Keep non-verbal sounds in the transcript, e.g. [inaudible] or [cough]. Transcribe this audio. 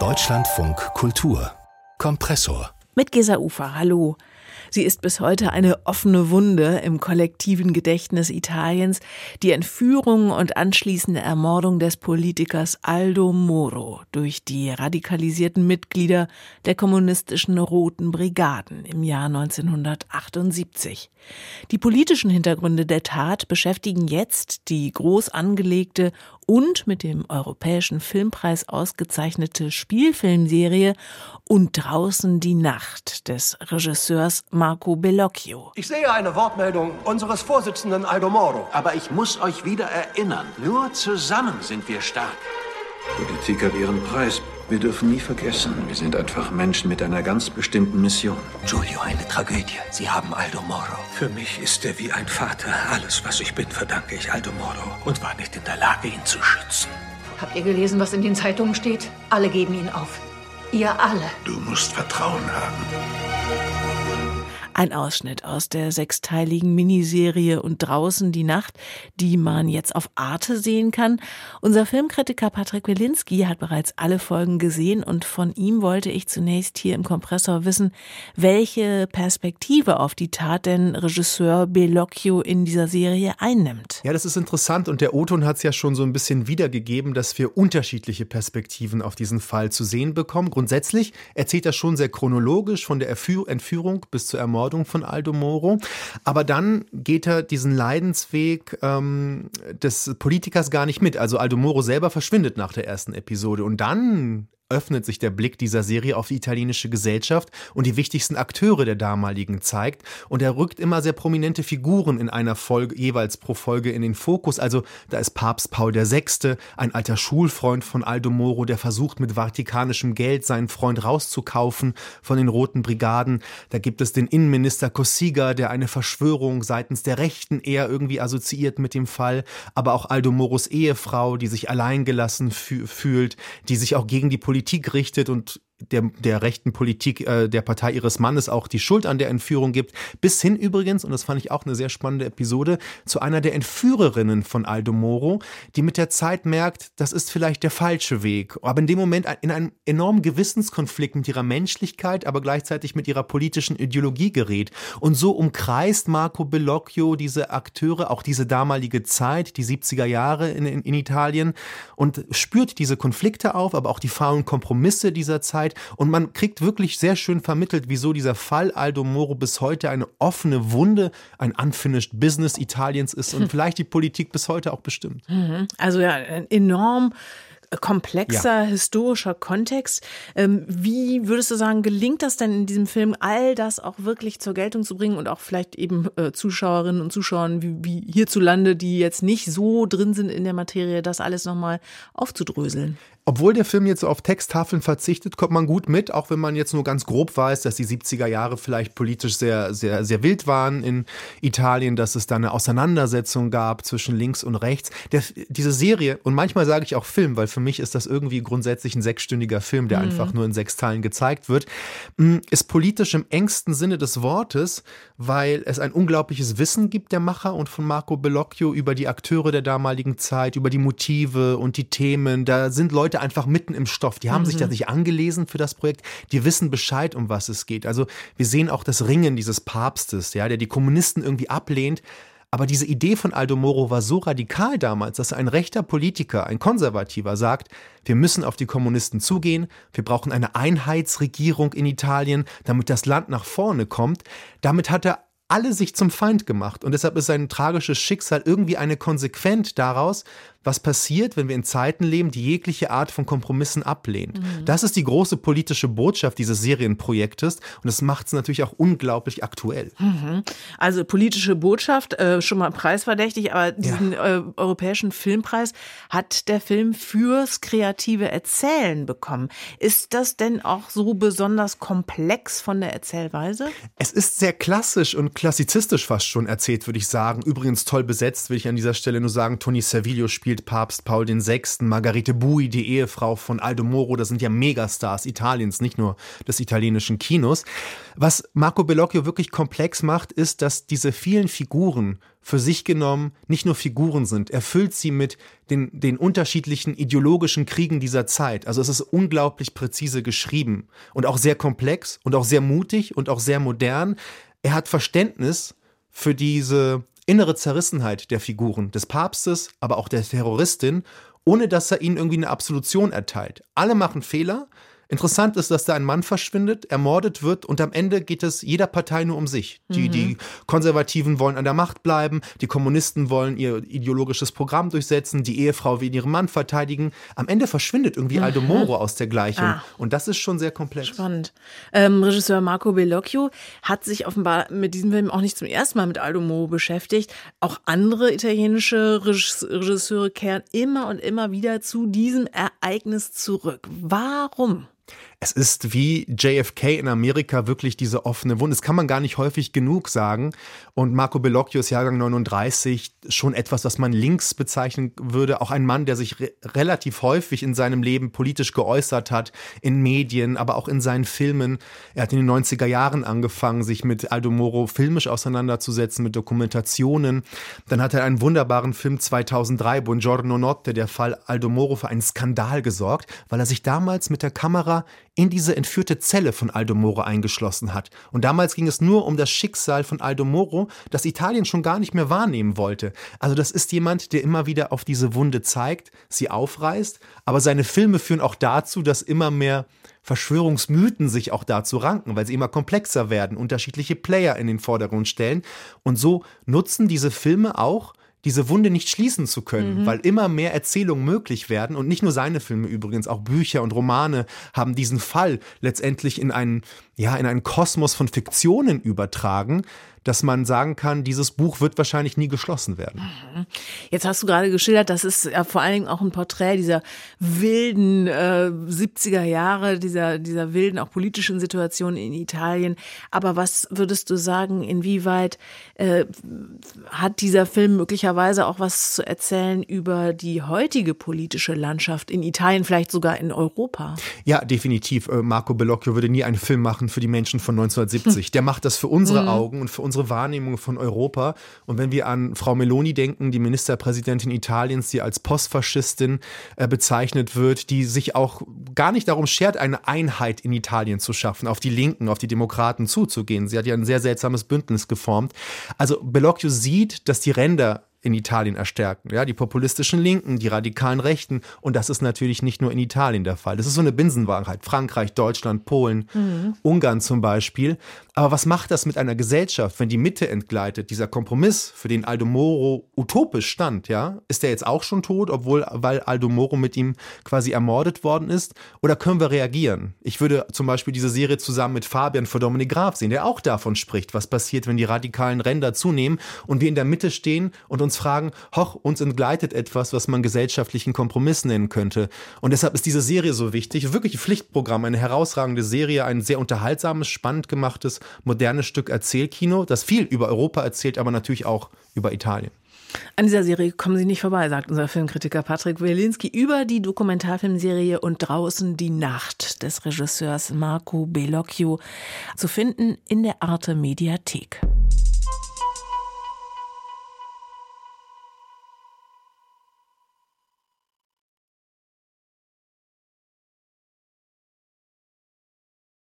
Deutschlandfunk Kultur Kompressor mit Gesa Ufer, hallo. Sie ist bis heute eine offene Wunde im kollektiven Gedächtnis Italiens, die Entführung und anschließende Ermordung des Politikers Aldo Moro durch die radikalisierten Mitglieder der kommunistischen Roten Brigaden im Jahr 1978. Die politischen Hintergründe der Tat beschäftigen jetzt die groß angelegte und mit dem Europäischen Filmpreis ausgezeichnete Spielfilmserie Und draußen die Nacht des Regisseurs Marco Bellocchio. Ich sehe eine Wortmeldung unseres Vorsitzenden Aldo Moro. Aber ich muss euch wieder erinnern, nur zusammen sind wir stark. Politik hat ihren Preis. Wir dürfen nie vergessen, wir sind einfach Menschen mit einer ganz bestimmten Mission. Giulio, eine Tragödie. Sie haben Aldo Moro. Für mich ist er wie ein Vater. Alles, was ich bin, verdanke ich Aldo Moro und war nicht in der Lage, ihn zu schützen. Habt ihr gelesen, was in den Zeitungen steht? Alle geben ihn auf. Ihr alle. Du musst Vertrauen haben. Ein Ausschnitt aus der sechsteiligen Miniserie Und draußen die Nacht, die man jetzt auf Arte sehen kann. Unser Filmkritiker Patrick Wilinski hat bereits alle Folgen gesehen und von ihm wollte ich zunächst hier im Kompressor wissen, welche Perspektive auf die Tat denn Regisseur Bellocchio in dieser Serie einnimmt. Ja, das ist interessant und der Oton hat es ja schon so ein bisschen wiedergegeben, dass wir unterschiedliche Perspektiven auf diesen Fall zu sehen bekommen. Grundsätzlich erzählt er schon sehr chronologisch von der Entführung bis zur Ermordung Ermordung von Aldo Moro. Aber dann geht er diesen Leidensweg ähm, des Politikers gar nicht mit. Also Aldo Moro selber verschwindet nach der ersten Episode. Und dann öffnet sich der Blick dieser Serie auf die italienische Gesellschaft und die wichtigsten Akteure der damaligen zeigt. Und er rückt immer sehr prominente Figuren in einer Folge, jeweils pro Folge in den Fokus. Also da ist Papst Paul VI., ein alter Schulfreund von Aldo Moro, der versucht mit vatikanischem Geld seinen Freund rauszukaufen von den Roten Brigaden. Da gibt es den Innenminister Cossiga, der eine Verschwörung seitens der Rechten eher irgendwie assoziiert mit dem Fall. Aber auch Aldo Moros Ehefrau, die sich alleingelassen fühlt, die sich auch gegen die Politik Politik richtet und der, der rechten Politik äh, der Partei ihres Mannes auch die Schuld an der Entführung gibt, bis hin übrigens, und das fand ich auch eine sehr spannende Episode, zu einer der Entführerinnen von Aldo Moro, die mit der Zeit merkt, das ist vielleicht der falsche Weg, aber in dem Moment in einen enormen Gewissenskonflikt mit ihrer Menschlichkeit, aber gleichzeitig mit ihrer politischen Ideologie gerät. Und so umkreist Marco Bellocchio diese Akteure, auch diese damalige Zeit, die 70er Jahre in, in, in Italien und spürt diese Konflikte auf, aber auch die faulen Kompromisse dieser Zeit und man kriegt wirklich sehr schön vermittelt, wieso dieser Fall Aldo Moro bis heute eine offene Wunde, ein unfinished Business Italiens ist und [laughs] vielleicht die Politik bis heute auch bestimmt. Mhm. Also ja, enorm komplexer ja. historischer Kontext. Ähm, wie würdest du sagen, gelingt das denn in diesem Film, all das auch wirklich zur Geltung zu bringen und auch vielleicht eben äh, Zuschauerinnen und Zuschauern wie, wie hierzulande, die jetzt nicht so drin sind in der Materie, das alles nochmal aufzudröseln? Obwohl der Film jetzt auf Texttafeln verzichtet, kommt man gut mit, auch wenn man jetzt nur ganz grob weiß, dass die 70er Jahre vielleicht politisch sehr, sehr, sehr wild waren in Italien, dass es da eine Auseinandersetzung gab zwischen links und rechts. Der, diese Serie, und manchmal sage ich auch Film, weil für mich ist das irgendwie grundsätzlich ein sechsstündiger Film, der mhm. einfach nur in sechs Teilen gezeigt wird, mm, ist politisch im engsten Sinne des Wortes, weil es ein unglaubliches Wissen gibt der Macher und von Marco Bellocchio über die Akteure der damaligen Zeit, über die Motive und die Themen. Da sind Leute Leute einfach mitten im Stoff. Die haben mhm. sich da sich angelesen für das Projekt. Die wissen Bescheid, um was es geht. Also wir sehen auch das Ringen dieses Papstes, ja, der die Kommunisten irgendwie ablehnt. Aber diese Idee von Aldo Moro war so radikal damals, dass ein rechter Politiker, ein Konservativer sagt, wir müssen auf die Kommunisten zugehen, wir brauchen eine Einheitsregierung in Italien, damit das Land nach vorne kommt. Damit hat er alle sich zum Feind gemacht. Und deshalb ist sein tragisches Schicksal irgendwie eine Konsequenz daraus, was passiert, wenn wir in Zeiten leben, die jegliche Art von Kompromissen ablehnen. Mhm. Das ist die große politische Botschaft dieses Serienprojektes und das macht es natürlich auch unglaublich aktuell. Mhm. Also politische Botschaft, äh, schon mal preisverdächtig, aber diesen ja. äh, europäischen Filmpreis hat der Film fürs kreative Erzählen bekommen. Ist das denn auch so besonders komplex von der Erzählweise? Es ist sehr klassisch und klassizistisch fast schon erzählt, würde ich sagen. Übrigens toll besetzt, will ich an dieser Stelle nur sagen. Tony Servillo spielt spielt Papst Paul VI., Margarete Bui, die Ehefrau von Aldo Moro, das sind ja Megastars Italiens, nicht nur des italienischen Kinos. Was Marco Bellocchio wirklich komplex macht, ist, dass diese vielen Figuren für sich genommen nicht nur Figuren sind. Er füllt sie mit den, den unterschiedlichen ideologischen Kriegen dieser Zeit. Also es ist unglaublich präzise geschrieben und auch sehr komplex und auch sehr mutig und auch sehr modern. Er hat Verständnis für diese innere Zerrissenheit der Figuren, des Papstes, aber auch der Terroristin, ohne dass er ihnen irgendwie eine Absolution erteilt. Alle machen Fehler, Interessant ist, dass da ein Mann verschwindet, ermordet wird und am Ende geht es jeder Partei nur um sich. Die, mhm. die Konservativen wollen an der Macht bleiben, die Kommunisten wollen ihr ideologisches Programm durchsetzen, die Ehefrau will ihren Mann verteidigen. Am Ende verschwindet irgendwie mhm. Aldo Moro aus der Gleichung ah. und das ist schon sehr komplex. Spannend. Ähm, Regisseur Marco Bellocchio hat sich offenbar mit diesem Film auch nicht zum ersten Mal mit Aldo Moro beschäftigt. Auch andere italienische Regisseure kehren immer und immer wieder zu diesem Ereignis zurück. Warum? Es ist wie JFK in Amerika wirklich diese offene Wunde. Das kann man gar nicht häufig genug sagen. Und Marco Bellocchio ist Jahrgang 39, schon etwas, was man links bezeichnen würde. Auch ein Mann, der sich re relativ häufig in seinem Leben politisch geäußert hat, in Medien, aber auch in seinen Filmen. Er hat in den 90er Jahren angefangen, sich mit Aldo Moro filmisch auseinanderzusetzen, mit Dokumentationen. Dann hat er einen wunderbaren Film 2003, Buongiorno Notte, der Fall Aldo Moro, für einen Skandal gesorgt, weil er sich damals mit der Kamera in diese entführte Zelle von Aldo Moro eingeschlossen hat. Und damals ging es nur um das Schicksal von Aldo Moro, das Italien schon gar nicht mehr wahrnehmen wollte. Also das ist jemand, der immer wieder auf diese Wunde zeigt, sie aufreißt, aber seine Filme führen auch dazu, dass immer mehr Verschwörungsmythen sich auch dazu ranken, weil sie immer komplexer werden, unterschiedliche Player in den Vordergrund stellen. Und so nutzen diese Filme auch diese Wunde nicht schließen zu können, mhm. weil immer mehr Erzählungen möglich werden und nicht nur seine Filme übrigens, auch Bücher und Romane haben diesen Fall letztendlich in einen, ja, in einen Kosmos von Fiktionen übertragen, dass man sagen kann, dieses Buch wird wahrscheinlich nie geschlossen werden. Mhm. Jetzt hast du gerade geschildert, das ist ja vor allen Dingen auch ein Porträt dieser wilden äh, 70er Jahre, dieser, dieser wilden, auch politischen Situation in Italien. Aber was würdest du sagen, inwieweit äh, hat dieser Film möglicherweise auch was zu erzählen über die heutige politische Landschaft in Italien, vielleicht sogar in Europa? Ja, definitiv. Äh, Marco Bellocchio würde nie einen Film machen für die Menschen von 1970. [laughs] Der macht das für unsere mhm. Augen und für unsere unsere Wahrnehmung von Europa. Und wenn wir an Frau Meloni denken, die Ministerpräsidentin Italiens, die als Postfaschistin äh, bezeichnet wird, die sich auch gar nicht darum schert, eine Einheit in Italien zu schaffen, auf die Linken, auf die Demokraten zuzugehen. Sie hat ja ein sehr seltsames Bündnis geformt. Also Bellocchio sieht, dass die Ränder in Italien erstärken. Ja, die populistischen Linken, die radikalen Rechten. Und das ist natürlich nicht nur in Italien der Fall. Das ist so eine Binsenwahrheit. Frankreich, Deutschland, Polen, mhm. Ungarn zum Beispiel. Aber was macht das mit einer Gesellschaft, wenn die Mitte entgleitet? Dieser Kompromiss, für den Aldo Moro utopisch stand, ja, ist der jetzt auch schon tot, obwohl, weil Aldo Moro mit ihm quasi ermordet worden ist? Oder können wir reagieren? Ich würde zum Beispiel diese Serie zusammen mit Fabian für Dominik Graf sehen, der auch davon spricht, was passiert, wenn die radikalen Ränder zunehmen und wir in der Mitte stehen und uns uns fragen, hoch, uns entgleitet etwas, was man gesellschaftlichen Kompromiss nennen könnte. Und deshalb ist diese Serie so wichtig. Wirklich ein Pflichtprogramm, eine herausragende Serie, ein sehr unterhaltsames, spannend gemachtes, modernes Stück Erzählkino, das viel über Europa erzählt, aber natürlich auch über Italien. An dieser Serie kommen Sie nicht vorbei, sagt unser Filmkritiker Patrick Wielinski über die Dokumentarfilmserie Und draußen die Nacht des Regisseurs Marco Bellocchio zu finden in der Arte Mediathek.